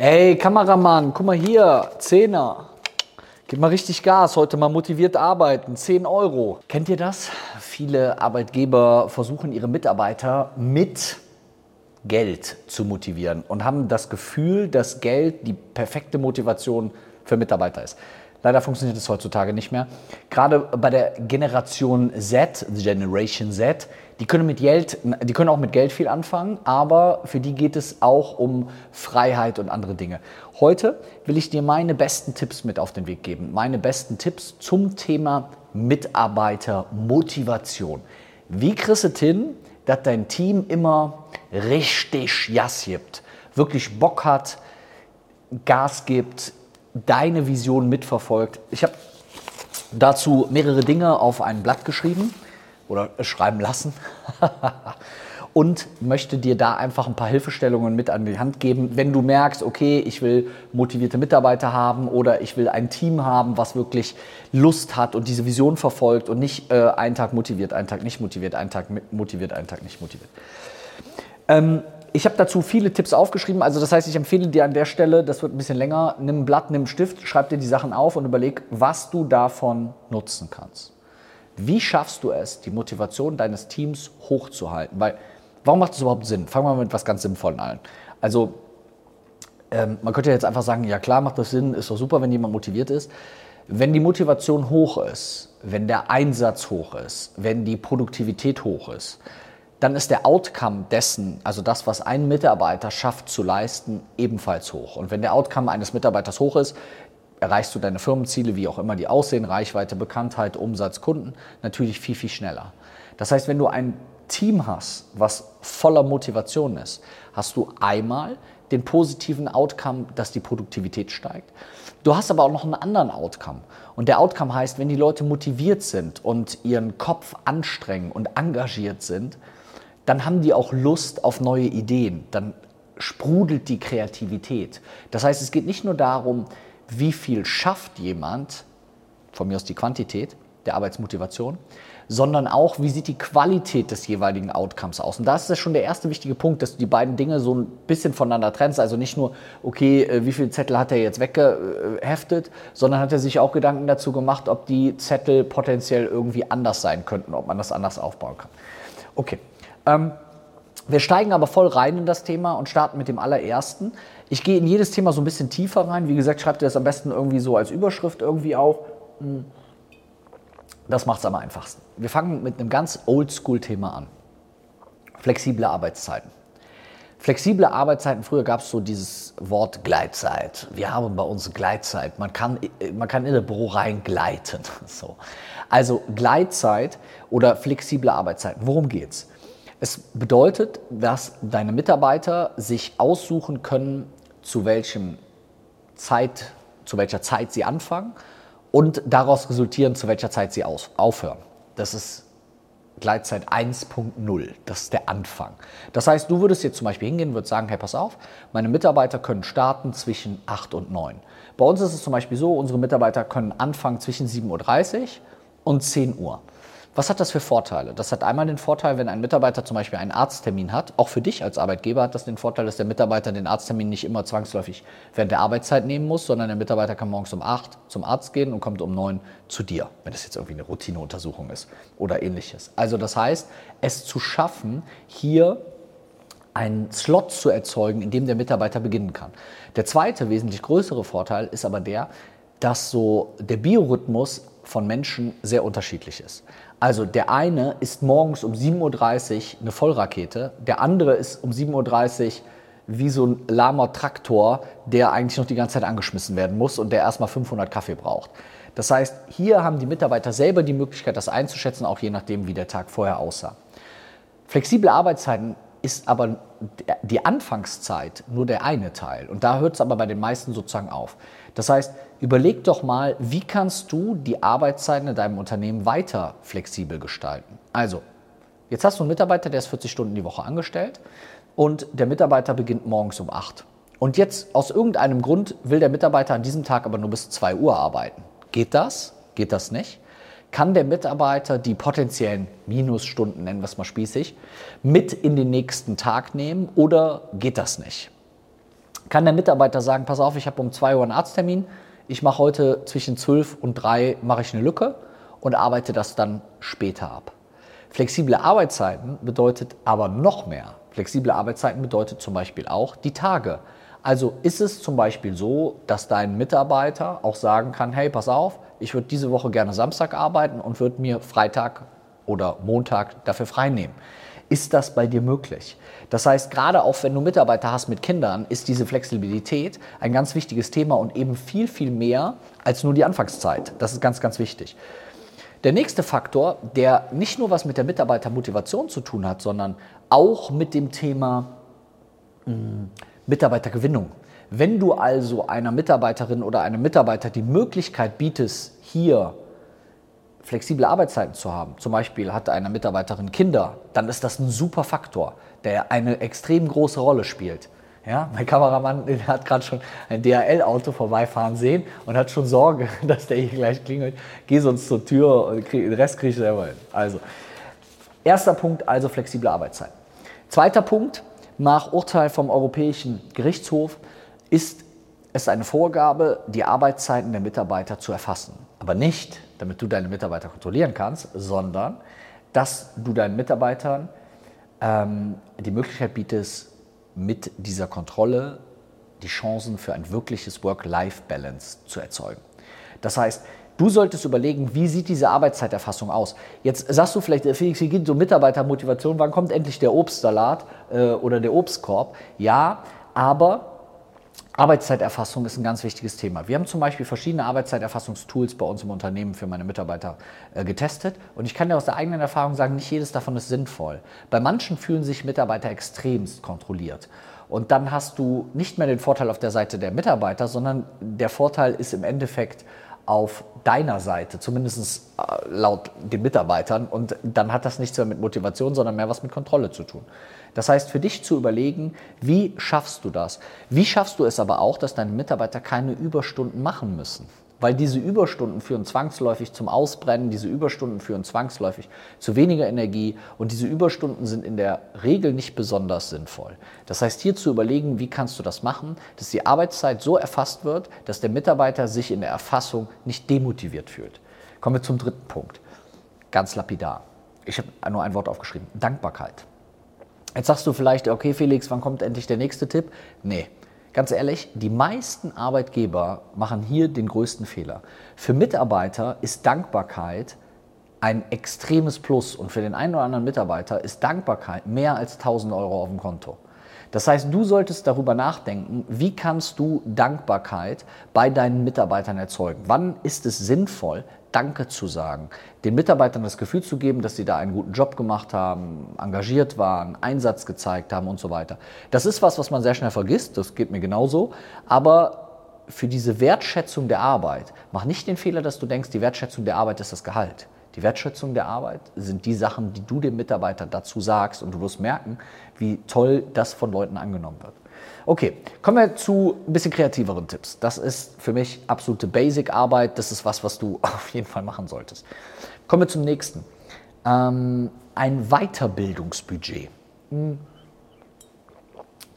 Ey, Kameramann, guck mal hier, Zehner. Gib mal richtig Gas, heute mal motiviert arbeiten, 10 Euro. Kennt ihr das? Viele Arbeitgeber versuchen ihre Mitarbeiter mit Geld zu motivieren und haben das Gefühl, dass Geld die perfekte Motivation für Mitarbeiter ist. Leider funktioniert es heutzutage nicht mehr. Gerade bei der Generation Z, Generation Z, die können, mit Geld, die können auch mit Geld viel anfangen, aber für die geht es auch um Freiheit und andere Dinge. Heute will ich dir meine besten Tipps mit auf den Weg geben. Meine besten Tipps zum Thema Mitarbeitermotivation. Wie kriegst du hin, dass dein Team immer richtig Jas gibt, wirklich Bock hat, Gas gibt, deine Vision mitverfolgt. Ich habe dazu mehrere Dinge auf ein Blatt geschrieben oder schreiben lassen und möchte dir da einfach ein paar Hilfestellungen mit an die Hand geben, wenn du merkst, okay, ich will motivierte Mitarbeiter haben oder ich will ein Team haben, was wirklich Lust hat und diese Vision verfolgt und nicht äh, einen Tag motiviert, einen Tag nicht motiviert, einen Tag motiviert, einen Tag nicht motiviert. Ähm, ich habe dazu viele Tipps aufgeschrieben. Also das heißt, ich empfehle dir an der Stelle, das wird ein bisschen länger, nimm ein Blatt, nimm einen Stift, schreib dir die Sachen auf und überleg, was du davon nutzen kannst. Wie schaffst du es, die Motivation deines Teams hochzuhalten? Weil, warum macht das überhaupt Sinn? Fangen wir mal mit was ganz Sinnvollen an. Also, ähm, man könnte jetzt einfach sagen, ja klar, macht das Sinn, ist doch super, wenn jemand motiviert ist. Wenn die Motivation hoch ist, wenn der Einsatz hoch ist, wenn die Produktivität hoch ist, dann ist der Outcome dessen, also das, was ein Mitarbeiter schafft zu leisten, ebenfalls hoch. Und wenn der Outcome eines Mitarbeiters hoch ist, erreichst du deine Firmenziele, wie auch immer die aussehen, Reichweite, Bekanntheit, Umsatz, Kunden, natürlich viel, viel schneller. Das heißt, wenn du ein Team hast, was voller Motivation ist, hast du einmal den positiven Outcome, dass die Produktivität steigt. Du hast aber auch noch einen anderen Outcome. Und der Outcome heißt, wenn die Leute motiviert sind und ihren Kopf anstrengen und engagiert sind, dann haben die auch Lust auf neue Ideen, dann sprudelt die Kreativität. Das heißt, es geht nicht nur darum, wie viel schafft jemand, von mir aus die Quantität der Arbeitsmotivation, sondern auch, wie sieht die Qualität des jeweiligen Outcomes aus. Und da ist das schon der erste wichtige Punkt, dass du die beiden Dinge so ein bisschen voneinander trennst. Also nicht nur, okay, äh, wie viele Zettel hat er jetzt weggeheftet, sondern hat er sich auch Gedanken dazu gemacht, ob die Zettel potenziell irgendwie anders sein könnten, ob man das anders aufbauen kann. Okay, ähm, wir steigen aber voll rein in das Thema und starten mit dem allerersten. Ich gehe in jedes Thema so ein bisschen tiefer rein. Wie gesagt, schreibt ihr das am besten irgendwie so als Überschrift irgendwie auf. Hm. Das macht es am einfachsten. Wir fangen mit einem ganz oldschool-Thema an. Flexible Arbeitszeiten. Flexible Arbeitszeiten, früher gab es so dieses Wort Gleitzeit. Wir haben bei uns Gleitzeit. Man kann, man kann in der Büro rein gleiten. So. Also Gleitzeit oder flexible Arbeitszeiten. Worum geht's? Es bedeutet, dass deine Mitarbeiter sich aussuchen können, zu, welchem Zeit, zu welcher Zeit sie anfangen und daraus resultieren, zu welcher Zeit sie aus, aufhören. Das ist Gleitzeit 1.0. Das ist der Anfang. Das heißt, du würdest jetzt zum Beispiel hingehen und würdest sagen, hey, pass auf, meine Mitarbeiter können starten zwischen 8 und 9. Bei uns ist es zum Beispiel so, unsere Mitarbeiter können anfangen zwischen 7.30 Uhr und 10 Uhr. Was hat das für Vorteile? Das hat einmal den Vorteil, wenn ein Mitarbeiter zum Beispiel einen Arzttermin hat, auch für dich als Arbeitgeber hat das den Vorteil, dass der Mitarbeiter den Arzttermin nicht immer zwangsläufig während der Arbeitszeit nehmen muss, sondern der Mitarbeiter kann morgens um 8 zum Arzt gehen und kommt um 9 zu dir, wenn das jetzt irgendwie eine Routineuntersuchung ist oder ähnliches. Also das heißt, es zu schaffen, hier einen Slot zu erzeugen, in dem der Mitarbeiter beginnen kann. Der zweite, wesentlich größere Vorteil ist aber der, dass so der Biorhythmus von Menschen sehr unterschiedlich ist. Also der eine ist morgens um 7.30 Uhr eine Vollrakete, der andere ist um 7.30 Uhr wie so ein lahmer Traktor, der eigentlich noch die ganze Zeit angeschmissen werden muss und der erstmal 500 Kaffee braucht. Das heißt, hier haben die Mitarbeiter selber die Möglichkeit, das einzuschätzen, auch je nachdem, wie der Tag vorher aussah. Flexible Arbeitszeiten ist aber die Anfangszeit nur der eine Teil. Und da hört es aber bei den meisten sozusagen auf. Das heißt, überleg doch mal, wie kannst du die Arbeitszeiten in deinem Unternehmen weiter flexibel gestalten? Also, jetzt hast du einen Mitarbeiter, der ist 40 Stunden die Woche angestellt und der Mitarbeiter beginnt morgens um 8. Und jetzt aus irgendeinem Grund will der Mitarbeiter an diesem Tag aber nur bis 2 Uhr arbeiten. Geht das? Geht das nicht? kann der Mitarbeiter die potenziellen Minusstunden, nennen wir es mal spießig, mit in den nächsten Tag nehmen oder geht das nicht? Kann der Mitarbeiter sagen, pass auf, ich habe um 2 Uhr einen Arzttermin, ich mache heute zwischen 12 und 3 mache ich eine Lücke und arbeite das dann später ab. Flexible Arbeitszeiten bedeutet aber noch mehr. Flexible Arbeitszeiten bedeutet zum Beispiel auch die Tage. Also ist es zum Beispiel so, dass dein Mitarbeiter auch sagen kann, hey, pass auf, ich würde diese Woche gerne Samstag arbeiten und würde mir Freitag oder Montag dafür frei nehmen. Ist das bei dir möglich? Das heißt, gerade auch wenn du Mitarbeiter hast mit Kindern, ist diese Flexibilität ein ganz wichtiges Thema und eben viel, viel mehr als nur die Anfangszeit. Das ist ganz, ganz wichtig. Der nächste Faktor, der nicht nur was mit der Mitarbeitermotivation zu tun hat, sondern auch mit dem Thema mh, hm, Mitarbeitergewinnung. Wenn du also einer Mitarbeiterin oder einem Mitarbeiter die Möglichkeit bietest, hier flexible Arbeitszeiten zu haben, zum Beispiel hat eine Mitarbeiterin Kinder, dann ist das ein super Faktor, der eine extrem große Rolle spielt. Ja, mein Kameramann hat gerade schon ein DHL-Auto vorbeifahren sehen und hat schon Sorge, dass der hier gleich klingelt. Geh sonst zur Tür und krieg, den Rest kriege ich selber hin. Also, erster Punkt, also flexible Arbeitszeiten. Zweiter Punkt, nach Urteil vom Europäischen Gerichtshof ist es eine Vorgabe, die Arbeitszeiten der Mitarbeiter zu erfassen. Aber nicht, damit du deine Mitarbeiter kontrollieren kannst, sondern dass du deinen Mitarbeitern ähm, die Möglichkeit bietest, mit dieser Kontrolle die Chancen für ein wirkliches Work-Life-Balance zu erzeugen. Das heißt, du solltest überlegen, wie sieht diese Arbeitszeiterfassung aus? Jetzt sagst du vielleicht, Felix, hier geht so Mitarbeitermotivation, wann kommt endlich der Obstsalat äh, oder der Obstkorb? Ja, aber Arbeitszeiterfassung ist ein ganz wichtiges Thema. Wir haben zum Beispiel verschiedene Arbeitszeiterfassungstools bei uns im Unternehmen für meine Mitarbeiter äh, getestet und ich kann dir aus der eigenen Erfahrung sagen, nicht jedes davon ist sinnvoll. Bei manchen fühlen sich Mitarbeiter extremst kontrolliert. Und dann hast du nicht mehr den Vorteil auf der Seite der Mitarbeiter, sondern der Vorteil ist im Endeffekt auf deiner Seite, zumindest äh, laut den Mitarbeitern. Und dann hat das nichts mehr mit Motivation, sondern mehr was mit Kontrolle zu tun. Das heißt, für dich zu überlegen, wie schaffst du das? Wie schaffst du es aber auch, dass deine Mitarbeiter keine Überstunden machen müssen? Weil diese Überstunden führen zwangsläufig zum Ausbrennen, diese Überstunden führen zwangsläufig zu weniger Energie und diese Überstunden sind in der Regel nicht besonders sinnvoll. Das heißt, hier zu überlegen, wie kannst du das machen, dass die Arbeitszeit so erfasst wird, dass der Mitarbeiter sich in der Erfassung nicht demotiviert fühlt. Kommen wir zum dritten Punkt. Ganz lapidar. Ich habe nur ein Wort aufgeschrieben. Dankbarkeit. Jetzt sagst du vielleicht, okay Felix, wann kommt endlich der nächste Tipp? Nee, ganz ehrlich, die meisten Arbeitgeber machen hier den größten Fehler. Für Mitarbeiter ist Dankbarkeit ein extremes Plus und für den einen oder anderen Mitarbeiter ist Dankbarkeit mehr als 1000 Euro auf dem Konto. Das heißt, du solltest darüber nachdenken, wie kannst du Dankbarkeit bei deinen Mitarbeitern erzeugen? Wann ist es sinnvoll, Danke zu sagen, den Mitarbeitern das Gefühl zu geben, dass sie da einen guten Job gemacht haben, engagiert waren, Einsatz gezeigt haben und so weiter. Das ist was, was man sehr schnell vergisst, das geht mir genauso, aber für diese Wertschätzung der Arbeit, mach nicht den Fehler, dass du denkst, die Wertschätzung der Arbeit ist das Gehalt. Die Wertschätzung der Arbeit sind die Sachen, die du dem Mitarbeiter dazu sagst und du wirst merken, wie toll das von Leuten angenommen wird. Okay, kommen wir zu ein bisschen kreativeren Tipps. Das ist für mich absolute Basic-Arbeit. Das ist was, was du auf jeden Fall machen solltest. Kommen wir zum nächsten. Ähm, ein Weiterbildungsbudget. Hm.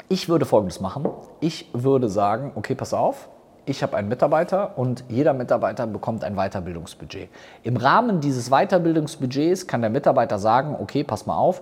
Ich würde Folgendes machen. Ich würde sagen, okay, pass auf, ich habe einen Mitarbeiter und jeder Mitarbeiter bekommt ein Weiterbildungsbudget. Im Rahmen dieses Weiterbildungsbudgets kann der Mitarbeiter sagen, okay, pass mal auf,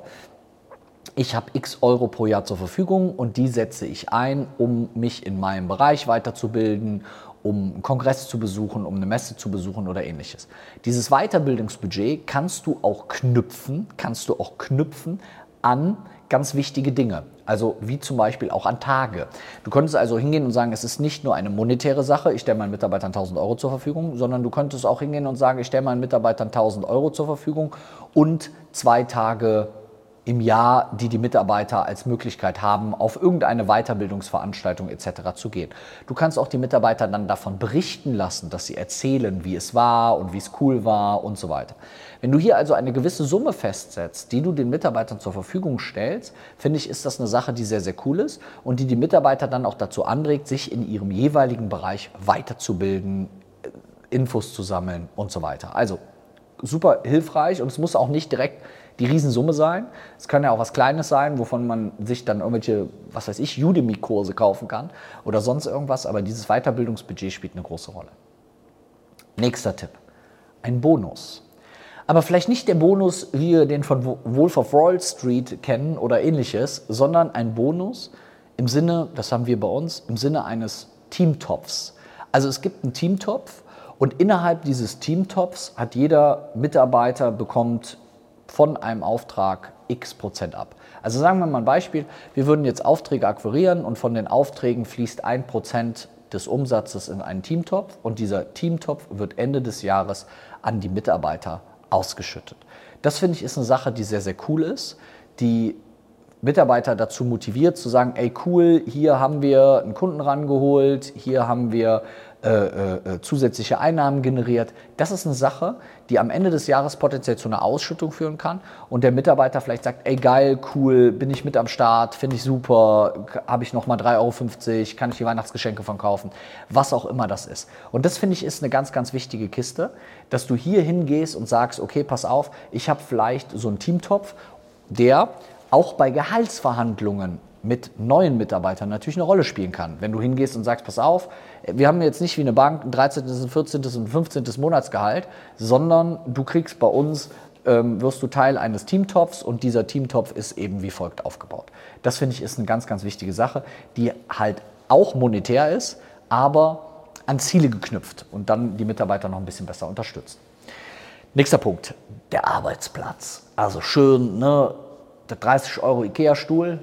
ich habe x Euro pro Jahr zur Verfügung und die setze ich ein, um mich in meinem Bereich weiterzubilden, um einen Kongress zu besuchen, um eine Messe zu besuchen oder ähnliches. Dieses Weiterbildungsbudget kannst du auch knüpfen, kannst du auch knüpfen an ganz wichtige Dinge. Also wie zum Beispiel auch an Tage. Du könntest also hingehen und sagen, es ist nicht nur eine monetäre Sache, ich stelle meinen Mitarbeitern 1000 Euro zur Verfügung, sondern du könntest auch hingehen und sagen, ich stelle meinen Mitarbeitern 1000 Euro zur Verfügung und zwei Tage im Jahr, die die Mitarbeiter als Möglichkeit haben, auf irgendeine Weiterbildungsveranstaltung etc. zu gehen. Du kannst auch die Mitarbeiter dann davon berichten lassen, dass sie erzählen, wie es war und wie es cool war und so weiter. Wenn du hier also eine gewisse Summe festsetzt, die du den Mitarbeitern zur Verfügung stellst, finde ich, ist das eine Sache, die sehr, sehr cool ist und die die Mitarbeiter dann auch dazu anregt, sich in ihrem jeweiligen Bereich weiterzubilden, Infos zu sammeln und so weiter. Also super hilfreich und es muss auch nicht direkt die Riesensumme sein. Es kann ja auch was Kleines sein, wovon man sich dann irgendwelche, was weiß ich, Udemy-Kurse kaufen kann oder sonst irgendwas. Aber dieses Weiterbildungsbudget spielt eine große Rolle. Nächster Tipp. Ein Bonus. Aber vielleicht nicht der Bonus, wie wir den von Wolf of Wall Street kennen oder ähnliches, sondern ein Bonus im Sinne, das haben wir bei uns, im Sinne eines Teamtopfs. Also es gibt einen Teamtopf und innerhalb dieses Teamtopfs hat jeder Mitarbeiter bekommt von einem Auftrag x Prozent ab. Also sagen wir mal ein Beispiel, wir würden jetzt Aufträge akquirieren und von den Aufträgen fließt ein Prozent des Umsatzes in einen Teamtopf und dieser Teamtopf wird Ende des Jahres an die Mitarbeiter ausgeschüttet. Das finde ich ist eine Sache, die sehr, sehr cool ist, die Mitarbeiter dazu motiviert zu sagen, ey cool, hier haben wir einen Kunden rangeholt, hier haben wir äh, äh, zusätzliche Einnahmen generiert. Das ist eine Sache, die am Ende des Jahres potenziell zu einer Ausschüttung führen kann und der Mitarbeiter vielleicht sagt, ey geil, cool, bin ich mit am Start, finde ich super, habe ich nochmal 3,50 Euro, kann ich die Weihnachtsgeschenke von kaufen, was auch immer das ist. Und das finde ich ist eine ganz, ganz wichtige Kiste, dass du hier hingehst und sagst, okay, pass auf, ich habe vielleicht so einen Teamtopf, der auch bei Gehaltsverhandlungen mit neuen Mitarbeitern natürlich eine Rolle spielen kann. Wenn du hingehst und sagst, pass auf, wir haben jetzt nicht wie eine Bank ein 13., ein 14. und ein 15. Monatsgehalt, sondern du kriegst bei uns, ähm, wirst du Teil eines Teamtopfs und dieser Teamtopf ist eben wie folgt aufgebaut. Das finde ich ist eine ganz, ganz wichtige Sache, die halt auch monetär ist, aber an Ziele geknüpft und dann die Mitarbeiter noch ein bisschen besser unterstützt. Nächster Punkt, der Arbeitsplatz. Also schön, ne, der 30 Euro Ikea-Stuhl,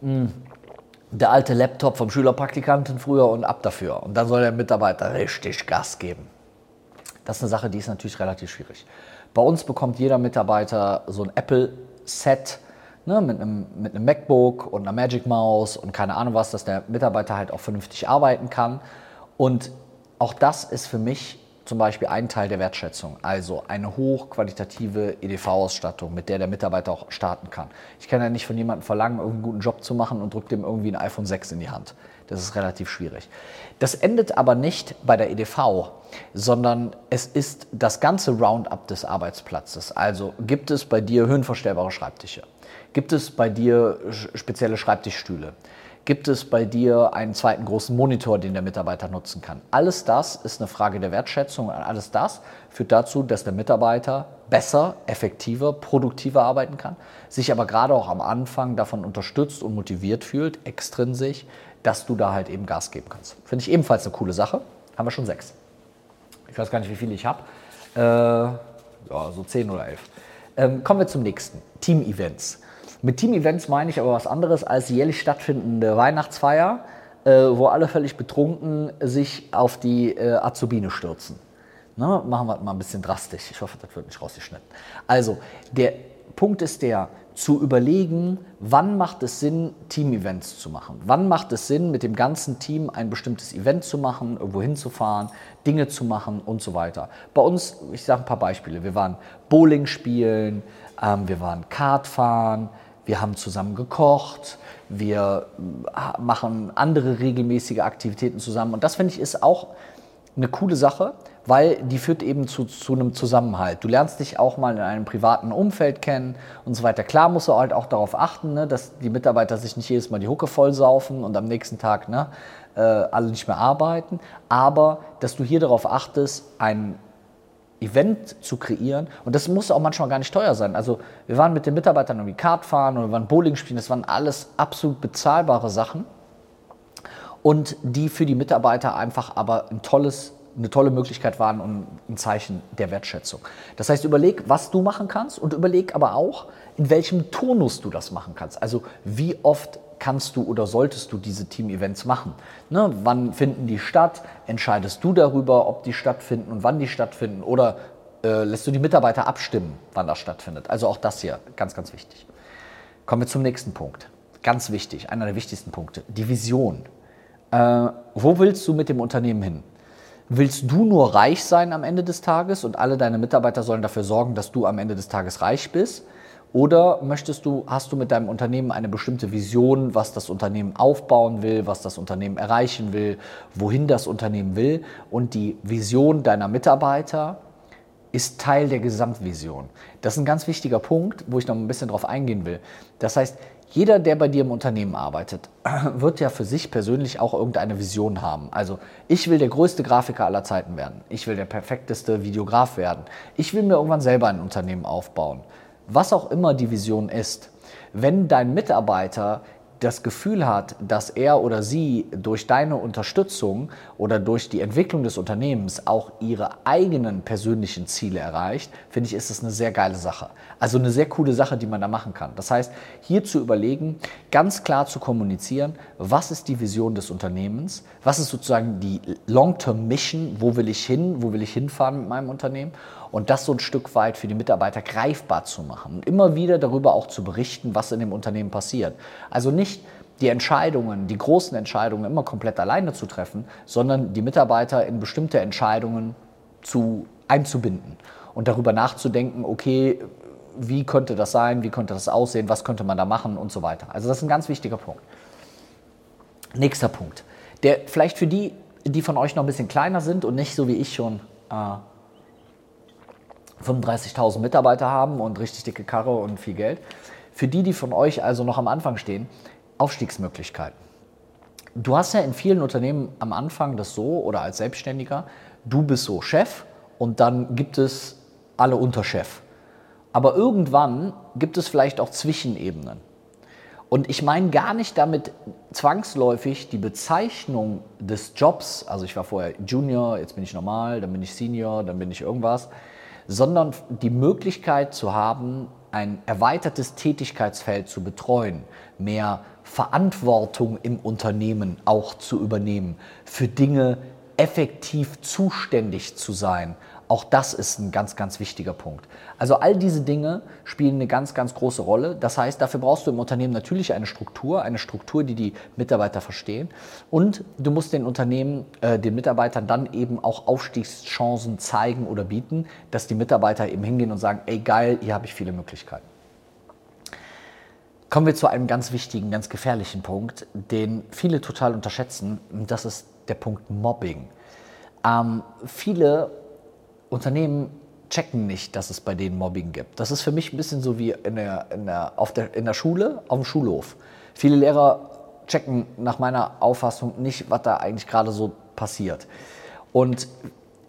der alte Laptop vom Schülerpraktikanten früher und ab dafür. Und dann soll der Mitarbeiter richtig Gas geben. Das ist eine Sache, die ist natürlich relativ schwierig. Bei uns bekommt jeder Mitarbeiter so ein Apple-Set ne, mit, einem, mit einem MacBook und einer Magic Mouse und keine Ahnung was, dass der Mitarbeiter halt auch vernünftig arbeiten kann. Und auch das ist für mich zum Beispiel ein Teil der Wertschätzung, also eine hochqualitative EDV-Ausstattung, mit der der Mitarbeiter auch starten kann. Ich kann ja nicht von jemandem verlangen, einen guten Job zu machen und drücke dem irgendwie ein iPhone 6 in die Hand. Das ist relativ schwierig. Das endet aber nicht bei der EDV, sondern es ist das ganze Roundup des Arbeitsplatzes. Also gibt es bei dir höhenverstellbare Schreibtische? Gibt es bei dir spezielle Schreibtischstühle? Gibt es bei dir einen zweiten großen Monitor, den der Mitarbeiter nutzen kann? Alles das ist eine Frage der Wertschätzung und alles das führt dazu, dass der Mitarbeiter besser, effektiver, produktiver arbeiten kann, sich aber gerade auch am Anfang davon unterstützt und motiviert fühlt, extrinsisch, dass du da halt eben Gas geben kannst. Finde ich ebenfalls eine coole Sache. Haben wir schon sechs. Ich weiß gar nicht, wie viele ich habe. Äh, ja, so zehn oder elf. Ähm, kommen wir zum nächsten. Team-Events. Mit Team-Events meine ich aber was anderes als jährlich stattfindende Weihnachtsfeier, äh, wo alle völlig betrunken sich auf die äh, Azubine stürzen. Ne? Machen wir mal ein bisschen drastisch. Ich hoffe, das wird nicht rausgeschnitten. Also, der Punkt ist der, zu überlegen, wann macht es Sinn, Team-Events zu machen? Wann macht es Sinn, mit dem ganzen Team ein bestimmtes Event zu machen, irgendwo hinzufahren, Dinge zu machen und so weiter? Bei uns, ich sage ein paar Beispiele. Wir waren Bowling spielen, ähm, wir waren Kart fahren, wir haben zusammen gekocht, wir äh, machen andere regelmäßige Aktivitäten zusammen. Und das finde ich ist auch eine coole Sache, weil die führt eben zu, zu einem Zusammenhalt. Du lernst dich auch mal in einem privaten Umfeld kennen und so weiter. Klar musst du halt auch darauf achten, ne, dass die Mitarbeiter sich nicht jedes Mal die Hucke vollsaufen und am nächsten Tag ne, äh, alle nicht mehr arbeiten. Aber dass du hier darauf achtest, ein Event zu kreieren. Und das muss auch manchmal gar nicht teuer sein. Also wir waren mit den Mitarbeitern irgendwie Kart fahren oder wir waren Bowling spielen. Das waren alles absolut bezahlbare Sachen. Und die für die Mitarbeiter einfach aber ein tolles, eine tolle Möglichkeit waren und ein Zeichen der Wertschätzung. Das heißt, überleg, was du machen kannst und überleg aber auch, in welchem Tonus du das machen kannst. Also wie oft kannst du oder solltest du diese Team-Events machen? Ne, wann finden die statt? Entscheidest du darüber, ob die stattfinden und wann die stattfinden? Oder äh, lässt du die Mitarbeiter abstimmen, wann das stattfindet? Also auch das hier, ganz, ganz wichtig. Kommen wir zum nächsten Punkt. Ganz wichtig, einer der wichtigsten Punkte, die Vision. Äh, wo willst du mit dem Unternehmen hin? Willst du nur reich sein am Ende des Tages und alle deine Mitarbeiter sollen dafür sorgen, dass du am Ende des Tages reich bist? Oder möchtest du, hast du mit deinem Unternehmen eine bestimmte Vision, was das Unternehmen aufbauen will, was das Unternehmen erreichen will, wohin das Unternehmen will und die Vision deiner Mitarbeiter ist Teil der Gesamtvision. Das ist ein ganz wichtiger Punkt, wo ich noch ein bisschen drauf eingehen will. Das heißt, jeder, der bei dir im Unternehmen arbeitet, wird ja für sich persönlich auch irgendeine Vision haben. Also ich will der größte Grafiker aller Zeiten werden. Ich will der perfekteste Videograf werden. Ich will mir irgendwann selber ein Unternehmen aufbauen. Was auch immer die Vision ist. Wenn dein Mitarbeiter das Gefühl hat, dass er oder sie durch deine Unterstützung oder durch die Entwicklung des Unternehmens auch ihre eigenen persönlichen Ziele erreicht, finde ich, ist es eine sehr geile Sache. Also eine sehr coole Sache, die man da machen kann. Das heißt, hier zu überlegen, ganz klar zu kommunizieren, was ist die Vision des Unternehmens, was ist sozusagen die Long-Term Mission, wo will ich hin, wo will ich hinfahren mit meinem Unternehmen und das so ein Stück weit für die Mitarbeiter greifbar zu machen und immer wieder darüber auch zu berichten, was in dem Unternehmen passiert. Also nicht die Entscheidungen, die großen Entscheidungen immer komplett alleine zu treffen, sondern die Mitarbeiter in bestimmte Entscheidungen zu, einzubinden und darüber nachzudenken, okay, wie könnte das sein, wie könnte das aussehen, was könnte man da machen und so weiter. Also das ist ein ganz wichtiger Punkt. Nächster Punkt, der vielleicht für die, die von euch noch ein bisschen kleiner sind und nicht so wie ich schon äh, 35.000 Mitarbeiter haben und richtig dicke Karre und viel Geld. Für die, die von euch also noch am Anfang stehen, Aufstiegsmöglichkeiten. Du hast ja in vielen Unternehmen am Anfang das so oder als Selbstständiger, du bist so Chef und dann gibt es alle Unterchef. Aber irgendwann gibt es vielleicht auch Zwischenebenen. Und ich meine gar nicht damit zwangsläufig die Bezeichnung des Jobs, also ich war vorher Junior, jetzt bin ich normal, dann bin ich Senior, dann bin ich irgendwas, sondern die Möglichkeit zu haben, ein erweitertes Tätigkeitsfeld zu betreuen, mehr Verantwortung im Unternehmen auch zu übernehmen, für Dinge effektiv zuständig zu sein, auch das ist ein ganz, ganz wichtiger Punkt. Also all diese Dinge spielen eine ganz, ganz große Rolle. Das heißt, dafür brauchst du im Unternehmen natürlich eine Struktur, eine Struktur, die die Mitarbeiter verstehen. Und du musst den Unternehmen, äh, den Mitarbeitern dann eben auch Aufstiegschancen zeigen oder bieten, dass die Mitarbeiter eben hingehen und sagen, ey geil, hier habe ich viele Möglichkeiten. Kommen wir zu einem ganz wichtigen, ganz gefährlichen Punkt, den viele total unterschätzen. Und das ist der Punkt Mobbing. Ähm, viele Unternehmen checken nicht, dass es bei denen Mobbing gibt. Das ist für mich ein bisschen so wie in der, in der, auf der, in der Schule, auf dem Schulhof. Viele Lehrer checken nach meiner Auffassung nicht, was da eigentlich gerade so passiert. Und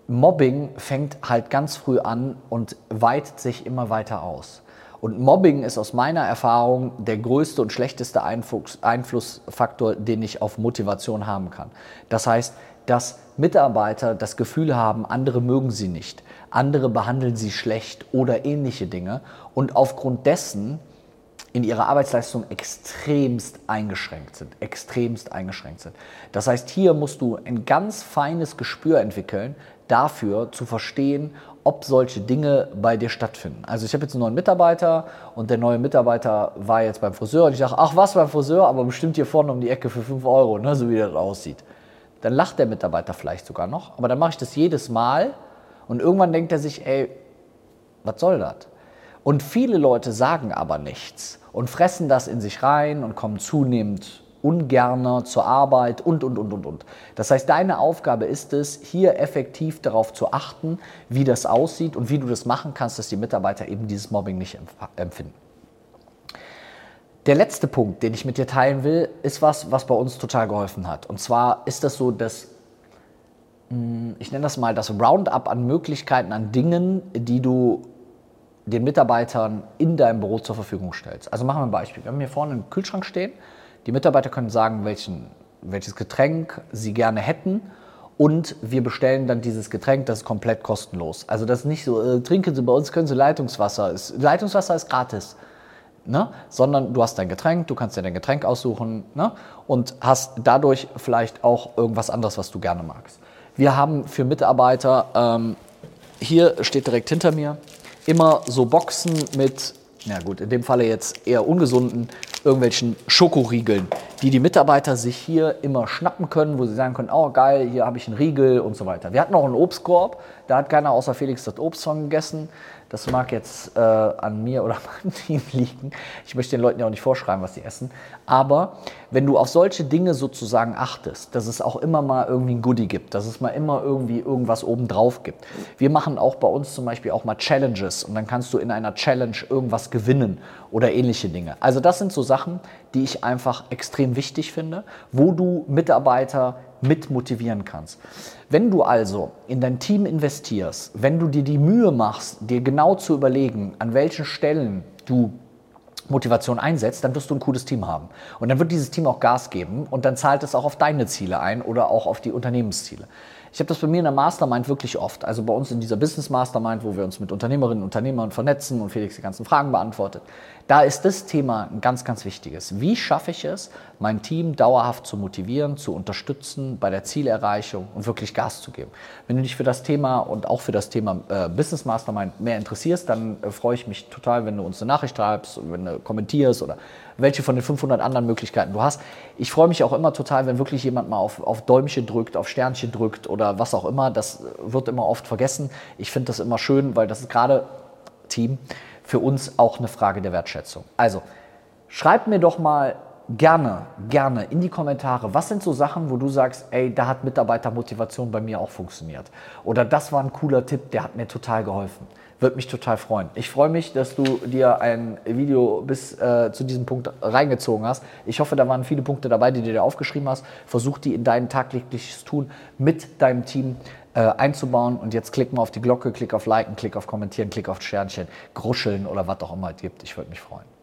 Mobbing fängt halt ganz früh an und weitet sich immer weiter aus. Und Mobbing ist aus meiner Erfahrung der größte und schlechteste Einflussfaktor, den ich auf Motivation haben kann. Das heißt, dass Mitarbeiter das Gefühl haben, andere mögen sie nicht, andere behandeln sie schlecht oder ähnliche Dinge und aufgrund dessen in ihrer Arbeitsleistung extremst eingeschränkt sind, extremst eingeschränkt sind. Das heißt, hier musst du ein ganz feines Gespür entwickeln, dafür zu verstehen, ob solche Dinge bei dir stattfinden. Also ich habe jetzt einen neuen Mitarbeiter und der neue Mitarbeiter war jetzt beim Friseur und ich dachte, ach was beim Friseur, aber bestimmt hier vorne um die Ecke für 5 Euro, ne, so wie das aussieht. Dann lacht der Mitarbeiter vielleicht sogar noch, aber dann mache ich das jedes Mal und irgendwann denkt er sich, ey, was soll das? Und viele Leute sagen aber nichts und fressen das in sich rein und kommen zunehmend ungerner zur Arbeit und, und, und, und, und. Das heißt, deine Aufgabe ist es, hier effektiv darauf zu achten, wie das aussieht und wie du das machen kannst, dass die Mitarbeiter eben dieses Mobbing nicht empfinden. Der letzte Punkt, den ich mit dir teilen will, ist was, was bei uns total geholfen hat. Und zwar ist das so, dass hm, ich nenne das mal das Roundup an Möglichkeiten, an Dingen, die du den Mitarbeitern in deinem Büro zur Verfügung stellst. Also machen wir ein Beispiel. Wir haben hier vorne einen Kühlschrank stehen. Die Mitarbeiter können sagen, welchen, welches Getränk sie gerne hätten. Und wir bestellen dann dieses Getränk, das ist komplett kostenlos. Also das ist nicht so, äh, trinken Sie bei uns, können Sie Leitungswasser. Leitungswasser ist gratis ne? sondern du hast dein Getränk, du kannst dir dein Getränk aussuchen ne? und hast dadurch vielleicht auch irgendwas anderes, was du gerne magst. Wir haben für Mitarbeiter, ähm, hier steht direkt hinter mir, immer so Boxen mit, na gut, in dem Falle jetzt eher ungesunden irgendwelchen Schokoriegeln, die die Mitarbeiter sich hier immer schnappen können, wo sie sagen können, oh geil, hier habe ich einen Riegel und so weiter. Wir hatten auch einen Obstkorb, da hat keiner außer Felix das Obst von gegessen. Das mag jetzt äh, an mir oder meinem Team liegen. Ich möchte den Leuten ja auch nicht vorschreiben, was sie essen. Aber wenn du auf solche Dinge sozusagen achtest, dass es auch immer mal irgendwie ein Goodie gibt, dass es mal immer irgendwie irgendwas obendrauf gibt. Wir machen auch bei uns zum Beispiel auch mal Challenges und dann kannst du in einer Challenge irgendwas gewinnen oder ähnliche Dinge. Also das sind so Sachen, die ich einfach extrem wichtig finde, wo du Mitarbeiter mit motivieren kannst. Wenn du also in dein Team investierst, wenn du dir die Mühe machst, dir genau zu überlegen, an welchen Stellen du Motivation einsetzt, dann wirst du ein cooles Team haben. Und dann wird dieses Team auch Gas geben und dann zahlt es auch auf deine Ziele ein oder auch auf die Unternehmensziele. Ich habe das bei mir in der Mastermind wirklich oft. Also bei uns in dieser Business Mastermind, wo wir uns mit Unternehmerinnen und Unternehmern vernetzen und Felix die ganzen Fragen beantwortet. Da ist das Thema ein ganz, ganz wichtiges. Wie schaffe ich es, mein Team dauerhaft zu motivieren, zu unterstützen bei der Zielerreichung und wirklich Gas zu geben? Wenn du dich für das Thema und auch für das Thema äh, Business Mastermind mehr interessierst, dann äh, freue ich mich total, wenn du uns eine Nachricht schreibst wenn du kommentierst oder welche von den 500 anderen Möglichkeiten du hast. Ich freue mich auch immer total, wenn wirklich jemand mal auf, auf Däumchen drückt, auf Sternchen drückt oder was auch immer. Das wird immer oft vergessen. Ich finde das immer schön, weil das ist gerade Team für uns auch eine Frage der Wertschätzung. Also schreib mir doch mal gerne, gerne in die Kommentare, was sind so Sachen, wo du sagst, ey, da hat Mitarbeitermotivation bei mir auch funktioniert. Oder das war ein cooler Tipp, der hat mir total geholfen. Würde mich total freuen. Ich freue mich, dass du dir ein Video bis äh, zu diesem Punkt reingezogen hast. Ich hoffe, da waren viele Punkte dabei, die du dir aufgeschrieben hast. Versuch die in dein tagtägliches Tun mit deinem Team äh, einzubauen. Und jetzt klick mal auf die Glocke, klick auf Liken, klick auf Kommentieren, klick auf Sternchen, Gruscheln oder was auch immer es gibt. Ich würde mich freuen.